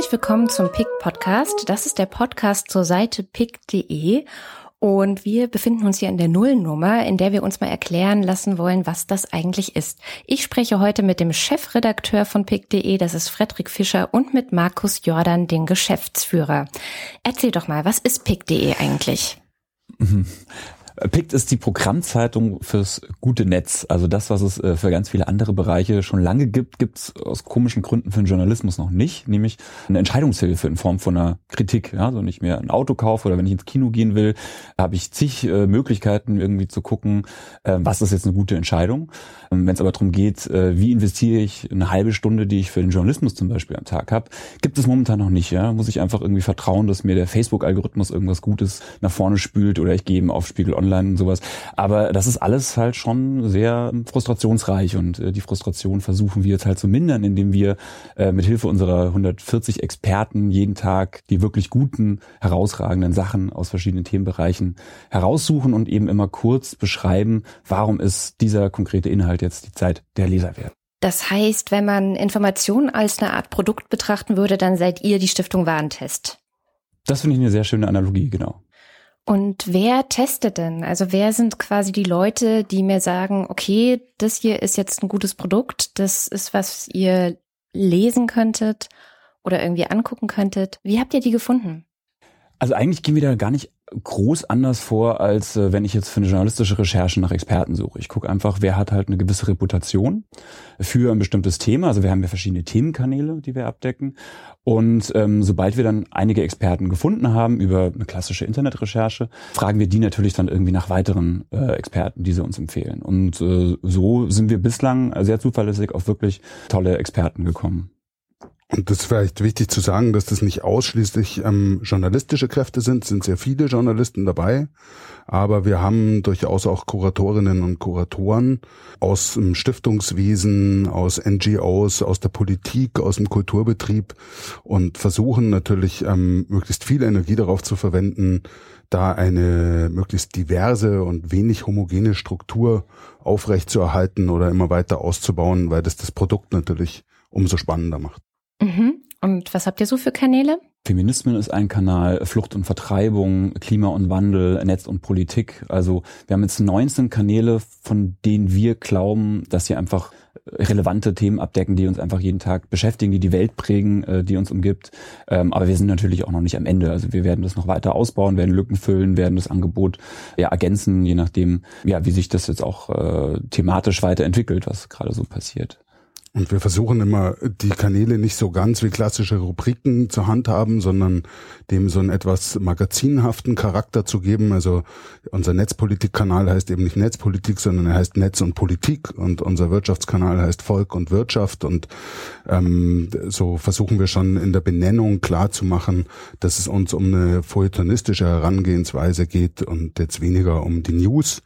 Herzlich willkommen zum PIC Podcast. Das ist der Podcast zur Seite pick.de und wir befinden uns hier in der Nullnummer, in der wir uns mal erklären lassen wollen, was das eigentlich ist. Ich spreche heute mit dem Chefredakteur von pick.de, das ist Frederik Fischer, und mit Markus Jordan, den Geschäftsführer. Erzähl doch mal, was ist pick.de eigentlich? PICT ist die Programmzeitung fürs gute Netz. Also das, was es äh, für ganz viele andere Bereiche schon lange gibt, gibt es aus komischen Gründen für den Journalismus noch nicht, nämlich eine Entscheidungshilfe in Form von einer Kritik. Ja, also wenn ich mir ein Auto kaufe oder wenn ich ins Kino gehen will, habe ich zig äh, Möglichkeiten irgendwie zu gucken, äh, was ist jetzt eine gute Entscheidung. Ähm, wenn es aber darum geht, äh, wie investiere ich eine halbe Stunde, die ich für den Journalismus zum Beispiel am Tag habe, gibt es momentan noch nicht. Ja, muss ich einfach irgendwie vertrauen, dass mir der Facebook-Algorithmus irgendwas Gutes nach vorne spült oder ich gehe eben auf Spiegel Online online und sowas. Aber das ist alles halt schon sehr frustrationsreich und äh, die Frustration versuchen wir jetzt halt zu mindern, indem wir äh, mit Hilfe unserer 140 Experten jeden Tag die wirklich guten, herausragenden Sachen aus verschiedenen Themenbereichen heraussuchen und eben immer kurz beschreiben, warum ist dieser konkrete Inhalt jetzt die Zeit der Leser wert. Das heißt, wenn man Informationen als eine Art Produkt betrachten würde, dann seid ihr die Stiftung Warentest. Das finde ich eine sehr schöne Analogie, genau. Und wer testet denn? Also wer sind quasi die Leute, die mir sagen, okay, das hier ist jetzt ein gutes Produkt, das ist was ihr lesen könntet oder irgendwie angucken könntet. Wie habt ihr die gefunden? Also eigentlich gehen wir da gar nicht groß anders vor, als äh, wenn ich jetzt für eine journalistische Recherche nach Experten suche. Ich gucke einfach, wer hat halt eine gewisse Reputation für ein bestimmtes Thema. Also wir haben ja verschiedene Themenkanäle, die wir abdecken. Und ähm, sobald wir dann einige Experten gefunden haben über eine klassische Internetrecherche, fragen wir die natürlich dann irgendwie nach weiteren äh, Experten, die sie uns empfehlen. Und äh, so sind wir bislang sehr zuverlässig auf wirklich tolle Experten gekommen. Und das ist vielleicht wichtig zu sagen, dass das nicht ausschließlich ähm, journalistische Kräfte sind, es sind sehr viele Journalisten dabei, aber wir haben durchaus auch Kuratorinnen und Kuratoren aus dem Stiftungswesen, aus NGOs, aus der Politik, aus dem Kulturbetrieb und versuchen natürlich ähm, möglichst viel Energie darauf zu verwenden, da eine möglichst diverse und wenig homogene Struktur aufrechtzuerhalten oder immer weiter auszubauen, weil das das Produkt natürlich umso spannender macht. Mhm. Und was habt ihr so für Kanäle? Feminismen ist ein Kanal, Flucht und Vertreibung, Klima und Wandel, Netz und Politik. Also wir haben jetzt 19 Kanäle, von denen wir glauben, dass sie einfach relevante Themen abdecken, die uns einfach jeden Tag beschäftigen, die die Welt prägen, äh, die uns umgibt. Ähm, aber wir sind natürlich auch noch nicht am Ende. Also wir werden das noch weiter ausbauen, werden Lücken füllen, werden das Angebot ja ergänzen, je nachdem, ja, wie sich das jetzt auch äh, thematisch weiterentwickelt, was gerade so passiert. Und wir versuchen immer, die Kanäle nicht so ganz wie klassische Rubriken zu handhaben, sondern dem so einen etwas magazinhaften Charakter zu geben. Also unser Netzpolitik-Kanal heißt eben nicht Netzpolitik, sondern er heißt Netz und Politik. Und unser Wirtschaftskanal heißt Volk und Wirtschaft. Und ähm, so versuchen wir schon in der Benennung klar zu machen, dass es uns um eine feuilletonistische Herangehensweise geht und jetzt weniger um die News.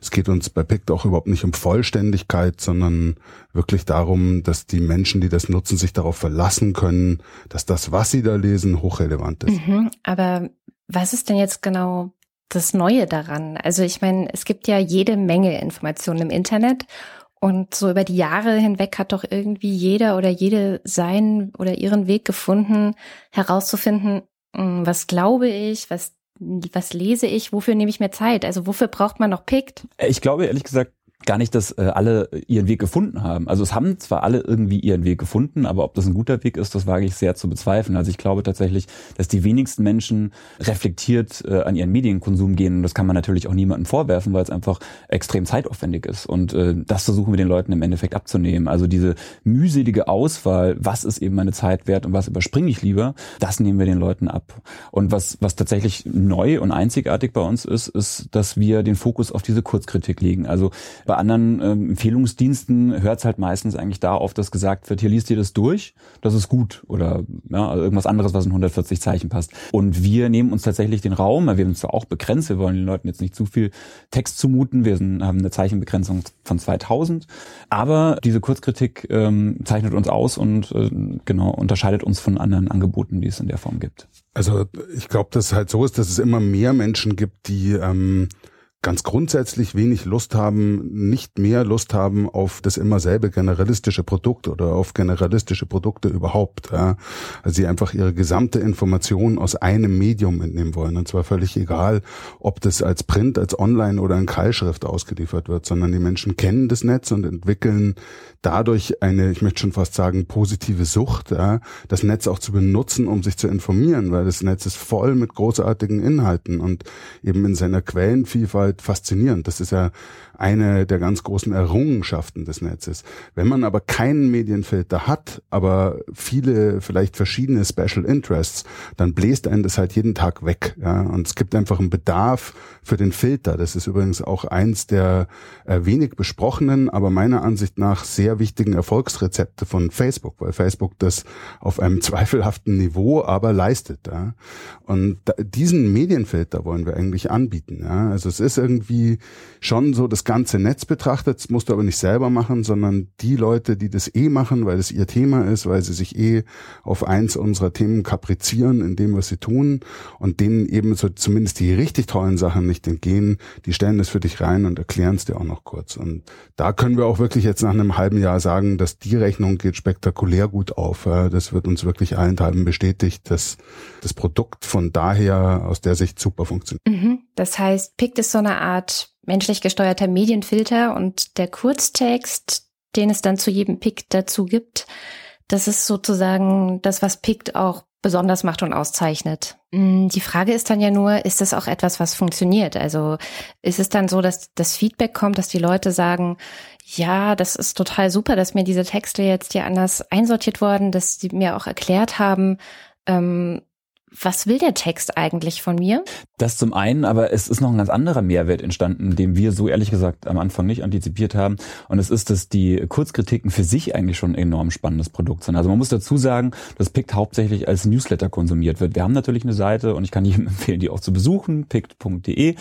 Es geht uns bei PICT auch überhaupt nicht um Vollständigkeit, sondern wirklich darum, dass die Menschen, die das nutzen, sich darauf verlassen können, dass das, was sie da lesen, hochrelevant ist. Mhm, aber was ist denn jetzt genau das Neue daran? Also ich meine, es gibt ja jede Menge Informationen im Internet und so über die Jahre hinweg hat doch irgendwie jeder oder jede seinen oder ihren Weg gefunden, herauszufinden, hm, was glaube ich, was was lese ich, wofür nehme ich mir Zeit? Also wofür braucht man noch Pict? Ich glaube ehrlich gesagt, gar nicht, dass äh, alle ihren Weg gefunden haben. Also es haben zwar alle irgendwie ihren Weg gefunden, aber ob das ein guter Weg ist, das wage ich sehr zu bezweifeln. Also ich glaube tatsächlich, dass die wenigsten Menschen reflektiert äh, an ihren Medienkonsum gehen. Und das kann man natürlich auch niemandem vorwerfen, weil es einfach extrem zeitaufwendig ist. Und äh, das versuchen wir den Leuten im Endeffekt abzunehmen. Also diese mühselige Auswahl, was ist eben meine Zeit wert und was überspringe ich lieber, das nehmen wir den Leuten ab. Und was, was tatsächlich neu und einzigartig bei uns ist, ist, dass wir den Fokus auf diese Kurzkritik legen. Also bei anderen ähm, Empfehlungsdiensten hört es halt meistens eigentlich da auf, dass gesagt wird, hier liest ihr das durch, das ist gut oder ja, also irgendwas anderes, was in 140 Zeichen passt. Und wir nehmen uns tatsächlich den Raum, weil wir sind zwar auch begrenzt, wir wollen den Leuten jetzt nicht zu viel Text zumuten, wir sind, haben eine Zeichenbegrenzung von 2000, aber diese Kurzkritik ähm, zeichnet uns aus und äh, genau unterscheidet uns von anderen Angeboten, die es in der Form gibt. Also ich glaube, dass es halt so ist, dass es immer mehr Menschen gibt, die ähm, ganz grundsätzlich wenig Lust haben, nicht mehr Lust haben auf das immer selbe generalistische Produkt oder auf generalistische Produkte überhaupt. Ja. Also sie einfach ihre gesamte Information aus einem Medium entnehmen wollen. Und zwar völlig egal, ob das als Print, als Online oder in Keilschrift ausgeliefert wird, sondern die Menschen kennen das Netz und entwickeln dadurch eine, ich möchte schon fast sagen, positive Sucht, ja, das Netz auch zu benutzen, um sich zu informieren, weil das Netz ist voll mit großartigen Inhalten und eben in seiner Quellenvielfalt halt faszinierend. Das ist ja eine der ganz großen Errungenschaften des Netzes. Wenn man aber keinen Medienfilter hat, aber viele vielleicht verschiedene Special Interests, dann bläst einen das halt jeden Tag weg. Ja? Und es gibt einfach einen Bedarf für den Filter. Das ist übrigens auch eins der äh, wenig besprochenen, aber meiner Ansicht nach sehr wichtigen Erfolgsrezepte von Facebook, weil Facebook das auf einem zweifelhaften Niveau aber leistet. Ja? Und diesen Medienfilter wollen wir eigentlich anbieten. Ja? Also es ist irgendwie schon so das ganze Netz betrachtet. Das musst du aber nicht selber machen, sondern die Leute, die das eh machen, weil es ihr Thema ist, weil sie sich eh auf eins unserer Themen kaprizieren in dem, was sie tun und denen eben so zumindest die richtig tollen Sachen nicht entgehen, die stellen das für dich rein und erklären es dir auch noch kurz. Und da können wir auch wirklich jetzt nach einem halben Jahr sagen, dass die Rechnung geht spektakulär gut auf. Das wird uns wirklich allenthalben bestätigt, dass das Produkt von daher aus der Sicht super funktioniert. Mhm. Das heißt, PICT ist so eine Art menschlich gesteuerter Medienfilter und der Kurztext, den es dann zu jedem Pick dazu gibt, das ist sozusagen das, was Pict auch besonders macht und auszeichnet. Mm, die Frage ist dann ja nur, ist das auch etwas, was funktioniert? Also ist es dann so, dass das Feedback kommt, dass die Leute sagen, ja, das ist total super, dass mir diese Texte jetzt hier anders einsortiert wurden, dass sie mir auch erklärt haben, ähm, was will der Text eigentlich von mir? Das zum einen, aber es ist noch ein ganz anderer Mehrwert entstanden, den wir so ehrlich gesagt am Anfang nicht antizipiert haben. Und es ist, dass die Kurzkritiken für sich eigentlich schon ein enorm spannendes Produkt sind. Also man muss dazu sagen, dass Pict hauptsächlich als Newsletter konsumiert wird. Wir haben natürlich eine Seite und ich kann jedem empfehlen, die auch zu besuchen, pict.de.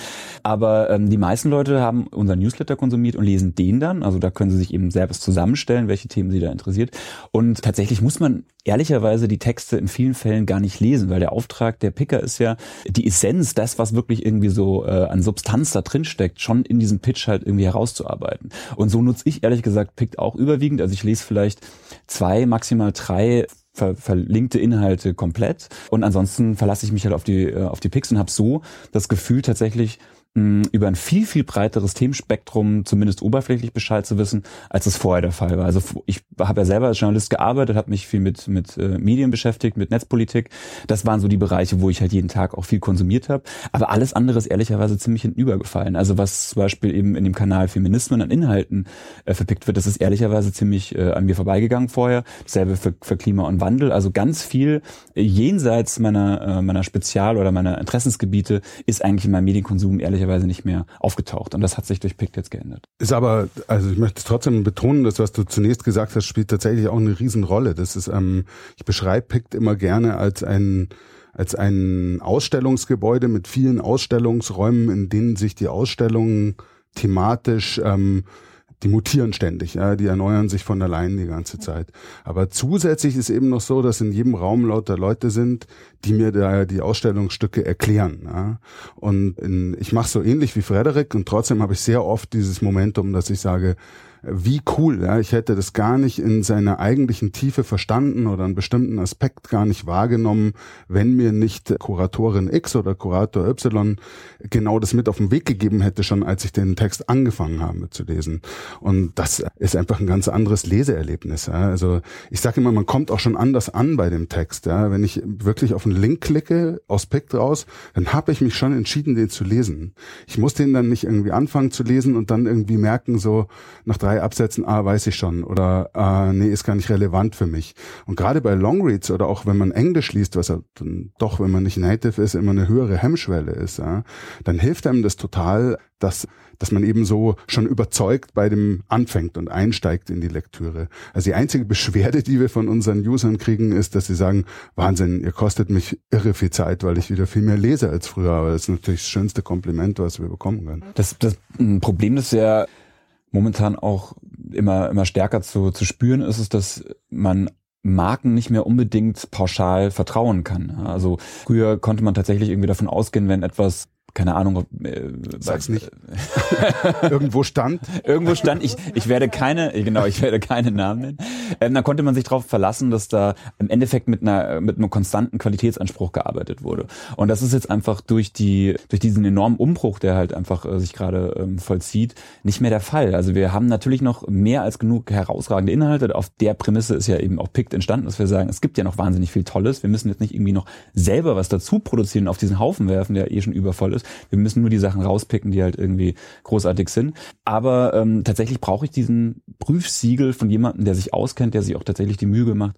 Aber ähm, die meisten Leute haben unseren Newsletter konsumiert und lesen den dann. Also da können sie sich eben selbst zusammenstellen, welche Themen sie da interessiert. Und tatsächlich muss man ehrlicherweise die Texte in vielen Fällen gar nicht lesen, weil der Auftrag der Picker ist ja die Essenz, das, was wirklich irgendwie so äh, an Substanz da drin steckt, schon in diesem Pitch halt irgendwie herauszuarbeiten. Und so nutze ich ehrlich gesagt Pick auch überwiegend. Also ich lese vielleicht zwei, maximal drei ver verlinkte Inhalte komplett und ansonsten verlasse ich mich halt auf die äh, auf die Picks und habe so das Gefühl tatsächlich über ein viel, viel breiteres Themenspektrum zumindest oberflächlich Bescheid zu wissen, als es vorher der Fall war. Also ich habe ja selber als Journalist gearbeitet, habe mich viel mit, mit äh, Medien beschäftigt, mit Netzpolitik. Das waren so die Bereiche, wo ich halt jeden Tag auch viel konsumiert habe. Aber alles andere ist ehrlicherweise ziemlich hinübergefallen. Also was zum Beispiel eben in dem Kanal Feminismen an Inhalten äh, verpickt wird, das ist ehrlicherweise ziemlich äh, an mir vorbeigegangen vorher. Dasselbe für, für Klima und Wandel. Also ganz viel jenseits meiner, äh, meiner Spezial- oder meiner Interessensgebiete ist eigentlich in meinem Medienkonsum ehrlicherweise möglicherweise nicht mehr aufgetaucht. Und das hat sich durch PICT jetzt geändert. Ist aber, also ich möchte trotzdem betonen, dass was du zunächst gesagt hast, spielt tatsächlich auch eine Riesenrolle. Das ist, ähm, ich beschreibe PICT immer gerne als ein als ein Ausstellungsgebäude mit vielen Ausstellungsräumen, in denen sich die Ausstellungen thematisch ähm, die mutieren ständig, ja, die erneuern sich von allein die ganze Zeit. Aber zusätzlich ist eben noch so, dass in jedem Raum lauter Leute sind, die mir da die Ausstellungsstücke erklären. Ja. Und in, ich mache so ähnlich wie Frederik und trotzdem habe ich sehr oft dieses Momentum, dass ich sage, wie cool. Ja, ich hätte das gar nicht in seiner eigentlichen Tiefe verstanden oder einen bestimmten Aspekt gar nicht wahrgenommen, wenn mir nicht Kuratorin X oder Kurator Y genau das mit auf den Weg gegeben hätte, schon als ich den Text angefangen habe zu lesen. Und das ist einfach ein ganz anderes Leseerlebnis. Ja. Also ich sage immer, man kommt auch schon anders an bei dem Text. Ja. Wenn ich wirklich auf einen Link klicke aus Pict raus, dann habe ich mich schon entschieden, den zu lesen. Ich muss den dann nicht irgendwie anfangen zu lesen und dann irgendwie merken, so nach drei Absätzen, ah, weiß ich schon oder ah, nee, ist gar nicht relevant für mich. Und gerade bei Longreads oder auch wenn man Englisch liest, was ja dann doch, wenn man nicht native ist, immer eine höhere Hemmschwelle ist, ja, dann hilft einem das total, dass dass man eben so schon überzeugt bei dem anfängt und einsteigt in die Lektüre. Also die einzige Beschwerde, die wir von unseren Usern kriegen, ist, dass sie sagen, Wahnsinn, ihr kostet mich irre viel Zeit, weil ich wieder viel mehr lese als früher. Aber das ist natürlich das schönste Kompliment, was wir bekommen können. Das, das Problem ist ja, momentan auch immer, immer stärker zu, zu spüren ist, ist, dass man Marken nicht mehr unbedingt pauschal vertrauen kann. Also früher konnte man tatsächlich irgendwie davon ausgehen, wenn etwas keine Ahnung, ob, äh, sag's nicht. Irgendwo stand. Irgendwo stand. Ich, ich werde keine, genau, ich werde keine Namen nennen. Ähm, da konnte man sich darauf verlassen, dass da im Endeffekt mit einer mit einem konstanten Qualitätsanspruch gearbeitet wurde. Und das ist jetzt einfach durch die durch diesen enormen Umbruch, der halt einfach äh, sich gerade ähm, vollzieht, nicht mehr der Fall. Also wir haben natürlich noch mehr als genug herausragende Inhalte. Auf der Prämisse ist ja eben auch Pict entstanden, dass wir sagen, es gibt ja noch wahnsinnig viel Tolles. Wir müssen jetzt nicht irgendwie noch selber was dazu produzieren, auf diesen Haufen werfen, der eh schon übervoll ist. Wir müssen nur die Sachen rauspicken, die halt irgendwie großartig sind. Aber ähm, tatsächlich brauche ich diesen Prüfsiegel von jemandem, der sich auskennt, der sich auch tatsächlich die Mühe gemacht,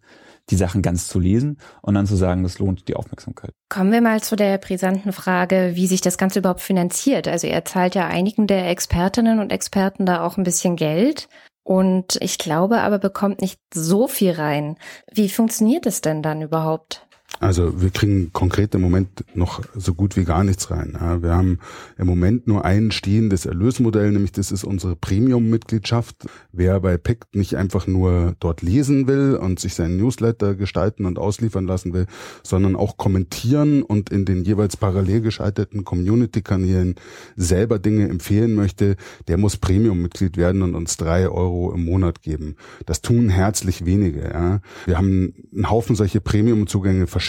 die Sachen ganz zu lesen und dann zu sagen, das lohnt die Aufmerksamkeit. Kommen wir mal zu der brisanten Frage, wie sich das Ganze überhaupt finanziert. Also er zahlt ja einigen der Expertinnen und Experten da auch ein bisschen Geld. Und ich glaube aber bekommt nicht so viel rein. Wie funktioniert es denn dann überhaupt? Also wir kriegen konkret im Moment noch so gut wie gar nichts rein. wir haben im Moment nur ein stehendes Erlösmodell, nämlich das ist unsere Premium-Mitgliedschaft. Wer bei PICT nicht einfach nur dort lesen will und sich seinen Newsletter gestalten und ausliefern lassen will, sondern auch kommentieren und in den jeweils parallel geschalteten Community-Kanälen selber Dinge empfehlen möchte, der muss Premium-Mitglied werden und uns drei Euro im Monat geben. Das tun herzlich wenige. Wir haben einen Haufen solche Premium-Zugänge verschenkt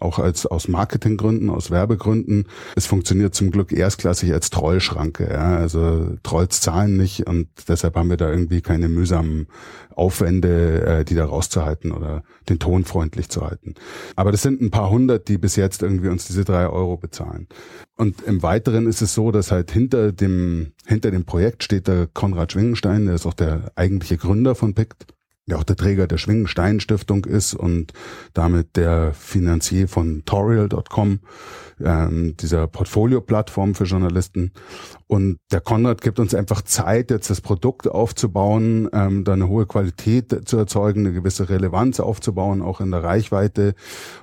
auch als aus Marketinggründen, aus Werbegründen. Es funktioniert zum Glück erstklassig als Trollschranke. Ja. Also Trolls zahlen nicht und deshalb haben wir da irgendwie keine mühsamen Aufwände, äh, die da rauszuhalten oder den Ton freundlich zu halten. Aber das sind ein paar hundert, die bis jetzt irgendwie uns diese drei Euro bezahlen. Und im Weiteren ist es so, dass halt hinter dem, hinter dem Projekt steht der Konrad Schwingenstein, der ist auch der eigentliche Gründer von PICT der auch der Träger der Schwingenstein Stiftung ist und damit der Finanzier von Torial.com, ähm, dieser Portfolio-Plattform für Journalisten. Und der Konrad gibt uns einfach Zeit, jetzt das Produkt aufzubauen, ähm, da eine hohe Qualität zu erzeugen, eine gewisse Relevanz aufzubauen, auch in der Reichweite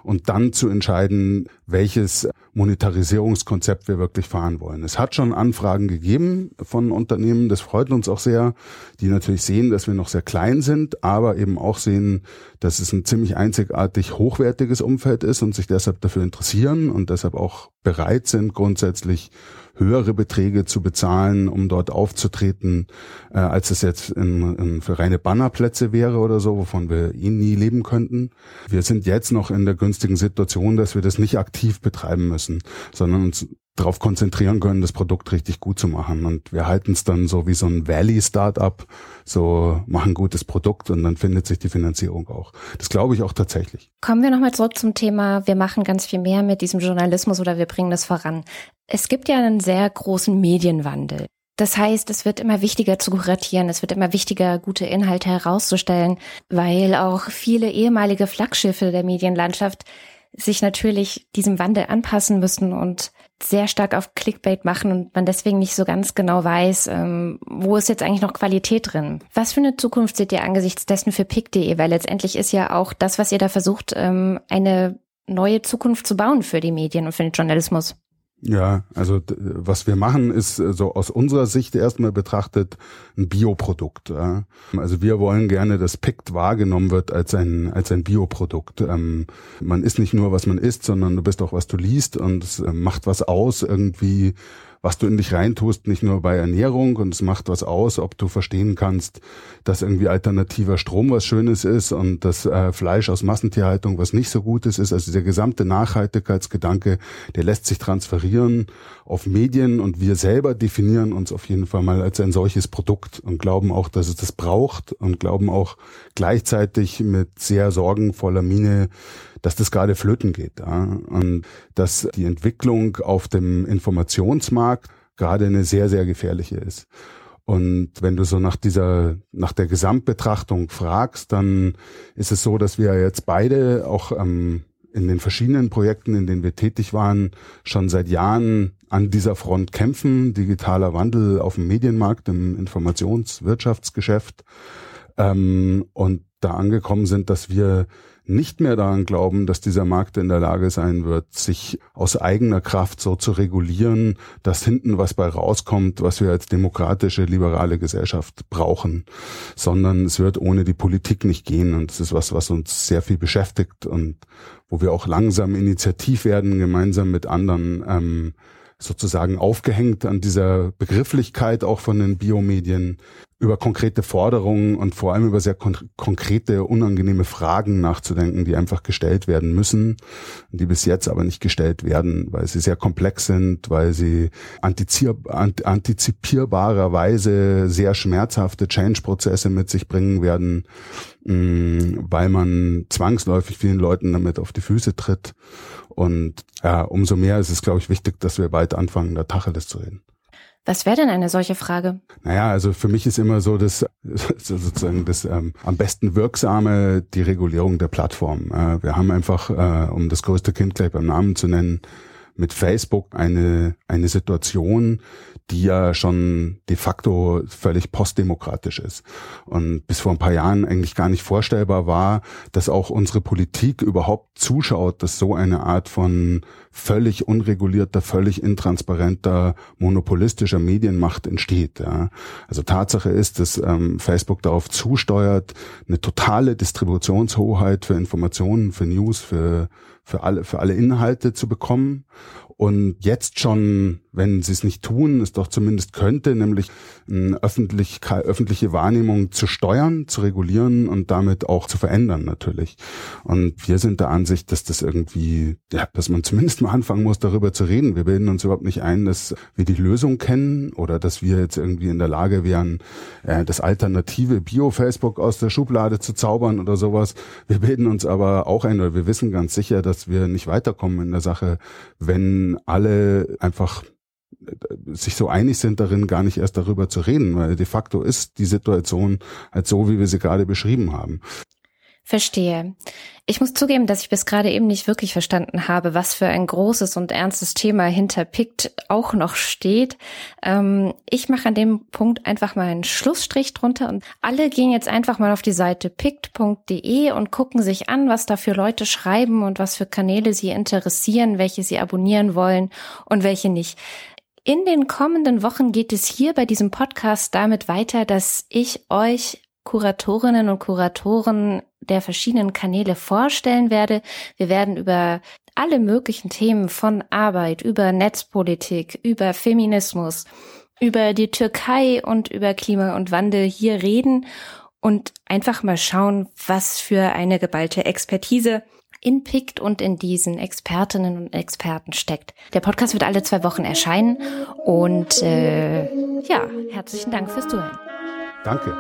und dann zu entscheiden, welches Monetarisierungskonzept wir wirklich fahren wollen. Es hat schon Anfragen gegeben von Unternehmen, das freut uns auch sehr, die natürlich sehen, dass wir noch sehr klein sind, aber eben auch sehen, dass es ein ziemlich einzigartig hochwertiges Umfeld ist und sich deshalb dafür interessieren und deshalb auch bereit sind, grundsätzlich höhere Beträge zu bezahlen, um dort aufzutreten, äh, als es jetzt in, in für reine Bannerplätze wäre oder so, wovon wir eh nie leben könnten. Wir sind jetzt noch in der günstigen Situation, dass wir das nicht aktiv betreiben müssen, sondern uns darauf konzentrieren können, das Produkt richtig gut zu machen. Und wir halten es dann so wie so ein Valley-Startup, so machen gutes Produkt und dann findet sich die Finanzierung auch. Das glaube ich auch tatsächlich. Kommen wir nochmal zurück zum Thema, wir machen ganz viel mehr mit diesem Journalismus oder wir bringen das voran. Es gibt ja einen sehr großen Medienwandel. Das heißt, es wird immer wichtiger zu kuratieren, es wird immer wichtiger, gute Inhalte herauszustellen, weil auch viele ehemalige Flaggschiffe der Medienlandschaft sich natürlich diesem Wandel anpassen müssen und sehr stark auf Clickbait machen und man deswegen nicht so ganz genau weiß, ähm, wo ist jetzt eigentlich noch Qualität drin. Was für eine Zukunft seht ihr angesichts dessen für pick.de? Weil letztendlich ist ja auch das, was ihr da versucht, ähm, eine neue Zukunft zu bauen für die Medien und für den Journalismus. Ja, also was wir machen, ist äh, so aus unserer Sicht erstmal betrachtet ein Bioprodukt. Ja. Also wir wollen gerne, dass PICT wahrgenommen wird als ein als ein Bioprodukt. Ähm, man ist nicht nur, was man isst, sondern du bist auch, was du liest und es äh, macht was aus irgendwie was du in dich reintust, nicht nur bei Ernährung und es macht was aus, ob du verstehen kannst, dass irgendwie alternativer Strom was Schönes ist und das äh, Fleisch aus Massentierhaltung was nicht so Gutes ist. Also der gesamte Nachhaltigkeitsgedanke, der lässt sich transferieren auf Medien und wir selber definieren uns auf jeden Fall mal als ein solches Produkt und glauben auch, dass es das braucht und glauben auch gleichzeitig mit sehr sorgenvoller Miene, dass das gerade flöten geht. Ja? Und dass die Entwicklung auf dem Informationsmarkt gerade eine sehr, sehr gefährliche ist. Und wenn du so nach dieser, nach der Gesamtbetrachtung fragst, dann ist es so, dass wir jetzt beide auch ähm, in den verschiedenen Projekten, in denen wir tätig waren, schon seit Jahren an dieser Front kämpfen. Digitaler Wandel auf dem Medienmarkt, im Informationswirtschaftsgeschäft. Ähm, und da angekommen sind, dass wir nicht mehr daran glauben, dass dieser Markt in der Lage sein wird, sich aus eigener Kraft so zu regulieren, dass hinten was bei rauskommt, was wir als demokratische, liberale Gesellschaft brauchen, sondern es wird ohne die Politik nicht gehen. Und das ist was, was uns sehr viel beschäftigt und wo wir auch langsam initiativ werden, gemeinsam mit anderen ähm, sozusagen aufgehängt an dieser Begrifflichkeit auch von den Biomedien über konkrete Forderungen und vor allem über sehr kon konkrete, unangenehme Fragen nachzudenken, die einfach gestellt werden müssen, die bis jetzt aber nicht gestellt werden, weil sie sehr komplex sind, weil sie antizipierbarerweise sehr schmerzhafte Change-Prozesse mit sich bringen werden, mm, weil man zwangsläufig vielen Leuten damit auf die Füße tritt. Und ja, umso mehr ist es, glaube ich, wichtig, dass wir bald anfangen, da Tacheles zu reden. Was wäre denn eine solche Frage? Naja, also für mich ist immer so das sozusagen das ähm, am besten wirksame die Regulierung der Plattform. Äh, wir haben einfach, äh, um das größte Kind gleich beim Namen zu nennen, mit Facebook eine, eine Situation, die ja schon de facto völlig postdemokratisch ist. Und bis vor ein paar Jahren eigentlich gar nicht vorstellbar war, dass auch unsere Politik überhaupt zuschaut, dass so eine Art von völlig unregulierter, völlig intransparenter, monopolistischer Medienmacht entsteht. Ja. Also Tatsache ist, dass ähm, Facebook darauf zusteuert, eine totale Distributionshoheit für Informationen, für News, für für alle, für alle Inhalte zu bekommen und jetzt schon, wenn sie es nicht tun, es doch zumindest könnte, nämlich öffentlich, öffentliche Wahrnehmung zu steuern, zu regulieren und damit auch zu verändern natürlich. Und wir sind der Ansicht, dass das irgendwie, ja, dass man zumindest mal anfangen muss, darüber zu reden. Wir bilden uns überhaupt nicht ein, dass wir die Lösung kennen oder dass wir jetzt irgendwie in der Lage wären, äh, das alternative Bio-Facebook aus der Schublade zu zaubern oder sowas. Wir bilden uns aber auch ein, oder wir wissen ganz sicher, dass wir nicht weiterkommen in der Sache, wenn alle einfach äh, sich so einig sind darin, gar nicht erst darüber zu reden, weil de facto ist die Situation halt so, wie wir sie gerade beschrieben haben. Verstehe. Ich muss zugeben, dass ich bis gerade eben nicht wirklich verstanden habe, was für ein großes und ernstes Thema hinter PICT auch noch steht. Ähm, ich mache an dem Punkt einfach mal einen Schlussstrich drunter und alle gehen jetzt einfach mal auf die Seite pict.de und gucken sich an, was da für Leute schreiben und was für Kanäle sie interessieren, welche sie abonnieren wollen und welche nicht. In den kommenden Wochen geht es hier bei diesem Podcast damit weiter, dass ich euch Kuratorinnen und Kuratoren der verschiedenen Kanäle vorstellen werde. Wir werden über alle möglichen Themen von Arbeit, über Netzpolitik, über Feminismus, über die Türkei und über Klima und Wandel hier reden und einfach mal schauen, was für eine geballte Expertise in PICT und in diesen Expertinnen und Experten steckt. Der Podcast wird alle zwei Wochen erscheinen und äh, ja, herzlichen Dank fürs Zuhören. Danke.